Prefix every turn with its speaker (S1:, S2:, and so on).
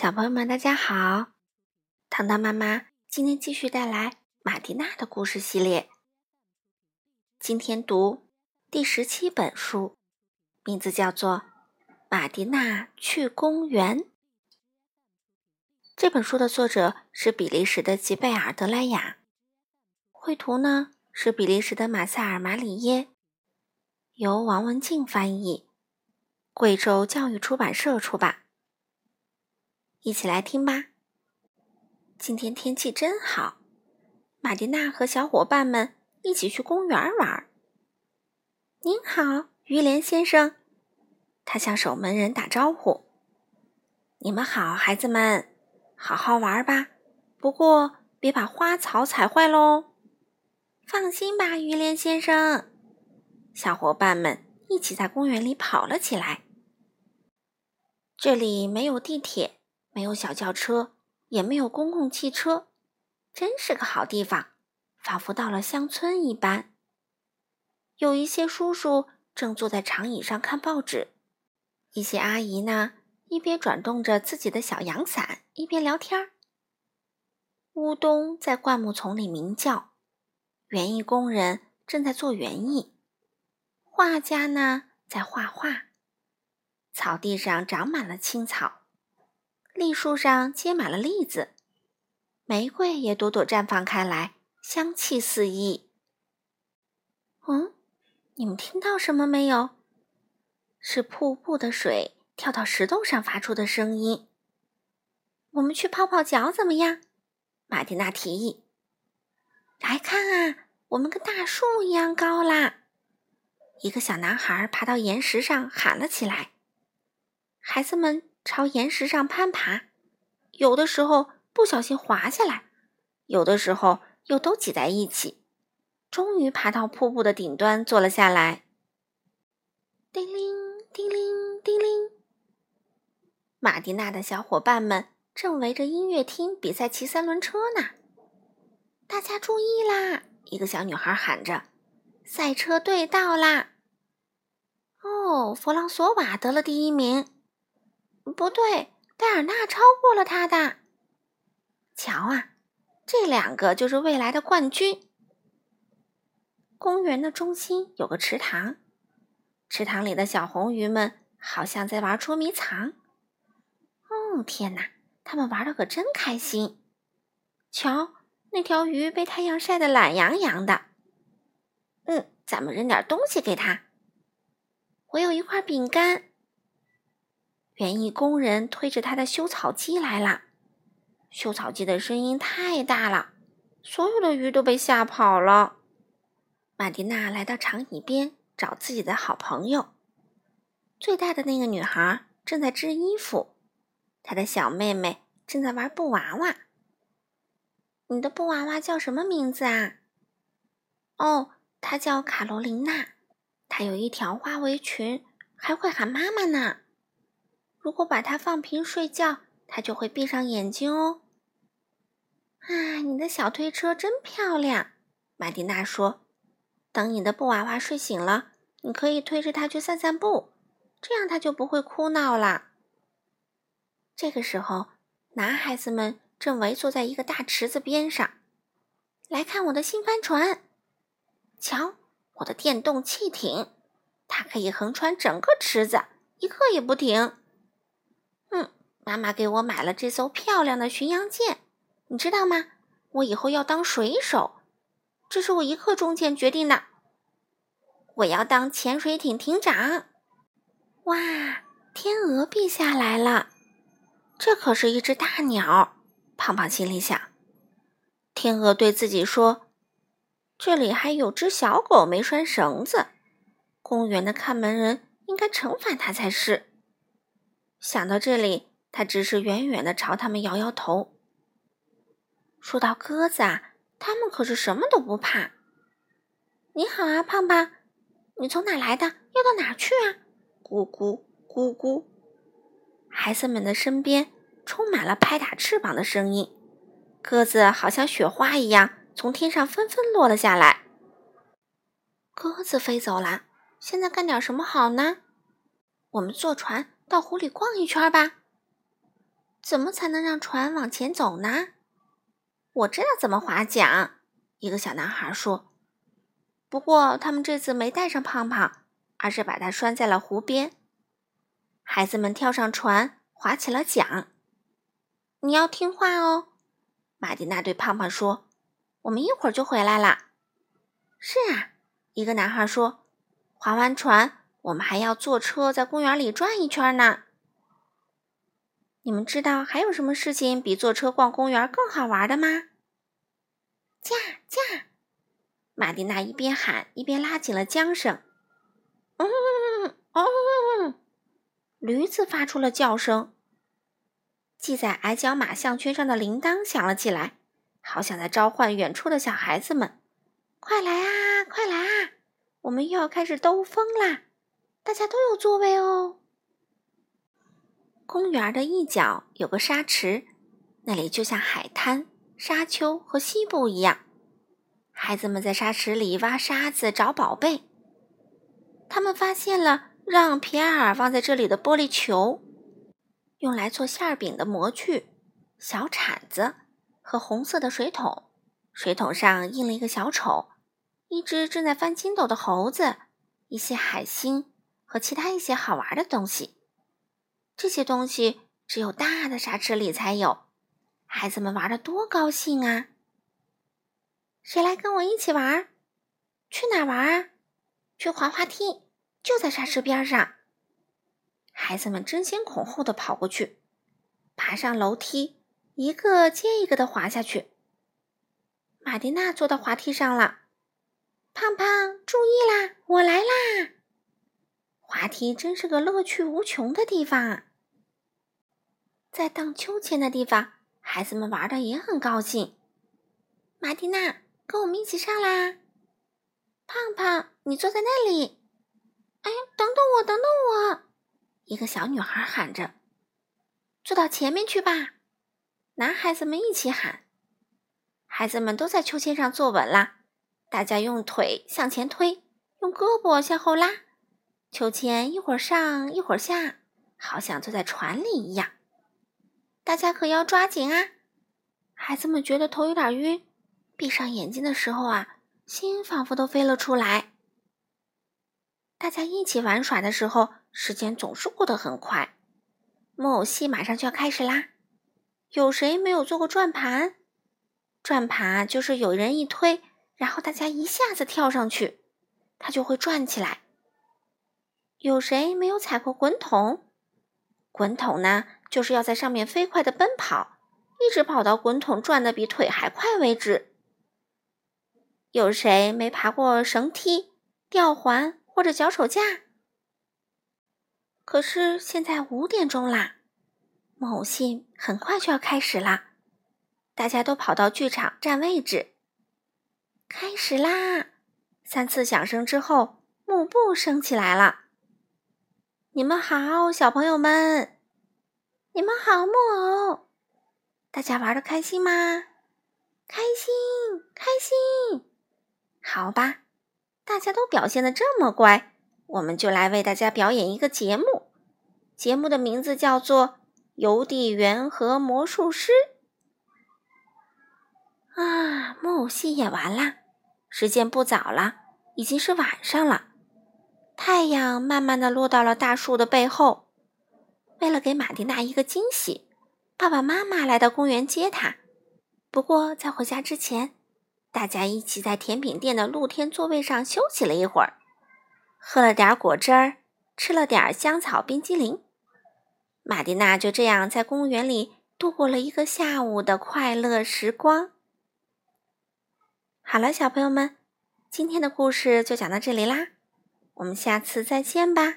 S1: 小朋友们，大家好！糖糖妈妈今天继续带来马蒂娜的故事系列。今天读第十七本书，名字叫做《马蒂娜去公园》。这本书的作者是比利时的吉贝尔·德莱雅，绘图呢是比利时的马塞尔·马里耶，由王文静翻译，贵州教育出版社出版。一起来听吧。今天天气真好，玛蒂娜和小伙伴们一起去公园玩。您好，于连先生，他向守门人打招呼：“你们好，孩子们，好好玩吧，不过别把花草踩坏喽。”放心吧，于连先生。小伙伴们一起在公园里跑了起来。这里没有地铁。没有小轿车，也没有公共汽车，真是个好地方，仿佛到了乡村一般。有一些叔叔正坐在长椅上看报纸，一些阿姨呢，一边转动着自己的小阳伞，一边聊天儿。乌冬在灌木丛里鸣叫，园艺工人正在做园艺，画家呢在画画。草地上长满了青草。栗树上结满了栗子，玫瑰也朵朵绽放开来，香气四溢。嗯，你们听到什么没有？是瀑布的水跳到石头上发出的声音。我们去泡泡脚怎么样？马蒂娜提议。来看啊，我们跟大树一样高啦！一个小男孩爬到岩石上喊了起来。孩子们。朝岩石上攀爬，有的时候不小心滑下来，有的时候又都挤在一起，终于爬到瀑布的顶端坐了下来。叮铃叮铃叮铃，马蒂娜的小伙伴们正围着音乐厅比赛骑三轮车呢。大家注意啦！一个小女孩喊着：“赛车队到啦！”哦，弗朗索瓦得了第一名。不对，戴尔纳超过了他的。瞧啊，这两个就是未来的冠军。公园的中心有个池塘，池塘里的小红鱼们好像在玩捉迷藏。哦，天哪，他们玩的可真开心！瞧，那条鱼被太阳晒得懒洋洋的。嗯，咱们扔点东西给他。我有一块饼干。园艺工人推着他的修草机来了，修草机的声音太大了，所有的鱼都被吓跑了。玛蒂娜来到长椅边找自己的好朋友。最大的那个女孩正在织衣服，她的小妹妹正在玩布娃娃。你的布娃娃叫什么名字啊？哦，她叫卡罗琳娜，她有一条花围裙，还会喊妈妈呢。如果把它放平睡觉，它就会闭上眼睛哦。啊，你的小推车真漂亮，玛蒂娜说。等你的布娃娃睡醒了，你可以推着它去散散步，这样它就不会哭闹啦。这个时候，男孩子们正围坐在一个大池子边上，来看我的新帆船。瞧，我的电动汽艇，它可以横穿整个池子，一刻也不停。妈妈给我买了这艘漂亮的巡洋舰，你知道吗？我以后要当水手，这是我一刻钟前决定的。我要当潜水艇艇长。哇，天鹅陛下来了，这可是一只大鸟。胖胖心里想。天鹅对自己说：“这里还有只小狗没拴绳子，公园的看门人应该惩罚它才是。”想到这里，他只是远远的朝他们摇摇头。说到鸽子啊，他们可是什么都不怕。你好啊，胖胖，你从哪来的？要到哪去啊？咕咕咕咕，孩子们的身边充满了拍打翅膀的声音，鸽子好像雪花一样从天上纷纷落了下来。鸽子飞走了，现在干点什么好呢？我们坐船。到湖里逛一圈吧。怎么才能让船往前走呢？我知道怎么划桨。一个小男孩说。不过他们这次没带上胖胖，而是把它拴在了湖边。孩子们跳上船，划起了桨。你要听话哦，玛蒂娜对胖胖说：“我们一会儿就回来了。”是啊，一个男孩说：“划完船，我们还要坐车在公园里转一圈呢。”你们知道还有什么事情比坐车逛公园更好玩的吗？驾驾！玛蒂娜一边喊一边拉紧了缰绳。嗯哦，驴子发出了叫声。系在矮脚马项圈上的铃铛响了起来，好像在召唤远处的小孩子们：“快来啊，快来啊！我们又要开始兜风啦！大家都有座位哦。”公园的一角有个沙池，那里就像海滩、沙丘和西部一样。孩子们在沙池里挖沙子找宝贝。他们发现了让皮埃尔放在这里的玻璃球，用来做馅饼的模具、小铲子和红色的水桶。水桶上印了一个小丑，一只正在翻筋斗的猴子，一些海星和其他一些好玩的东西。这些东西只有大的沙池里才有。孩子们玩的多高兴啊！谁来跟我一起玩？去哪玩啊？去滑滑梯，就在沙池边上。孩子们争先恐后的跑过去，爬上楼梯，一个接一个的滑下去。马蒂娜坐到滑梯上了，胖胖，注意啦，我来啦！滑梯真是个乐趣无穷的地方。在荡秋千的地方，孩子们玩的也很高兴。马蒂娜。跟我们一起上来，胖胖，你坐在那里。哎，等等我，等等我！一个小女孩喊着：“坐到前面去吧！”男孩子们一起喊。孩子们都在秋千上坐稳了，大家用腿向前推，用胳膊向后拉，秋千一会儿上一会儿下，好像坐在船里一样。大家可要抓紧啊！孩子们觉得头有点晕。闭上眼睛的时候啊，心仿佛都飞了出来。大家一起玩耍的时候，时间总是过得很快。木偶戏马上就要开始啦！有谁没有做过转盘？转盘就是有人一推，然后大家一下子跳上去，它就会转起来。有谁没有踩过滚筒？滚筒呢，就是要在上面飞快的奔跑，一直跑到滚筒转的比腿还快为止。有谁没爬过绳梯、吊环或者脚手架？可是现在五点钟啦，木偶戏很快就要开始啦！大家都跑到剧场占位置，开始啦！三次响声之后，幕布升起来了。你们好，小朋友们！你们好，木偶！大家玩的开心吗？开心，开心！好吧，大家都表现的这么乖，我们就来为大家表演一个节目。节目的名字叫做《邮递员和魔术师》。啊，木偶戏演完了，时间不早了，已经是晚上了。太阳慢慢的落到了大树的背后。为了给玛蒂娜一个惊喜，爸爸妈妈来到公园接她。不过在回家之前。大家一起在甜品店的露天座位上休息了一会儿，喝了点果汁儿，吃了点香草冰激凌。玛蒂娜就这样在公园里度过了一个下午的快乐时光。好了，小朋友们，今天的故事就讲到这里啦，我们下次再见吧。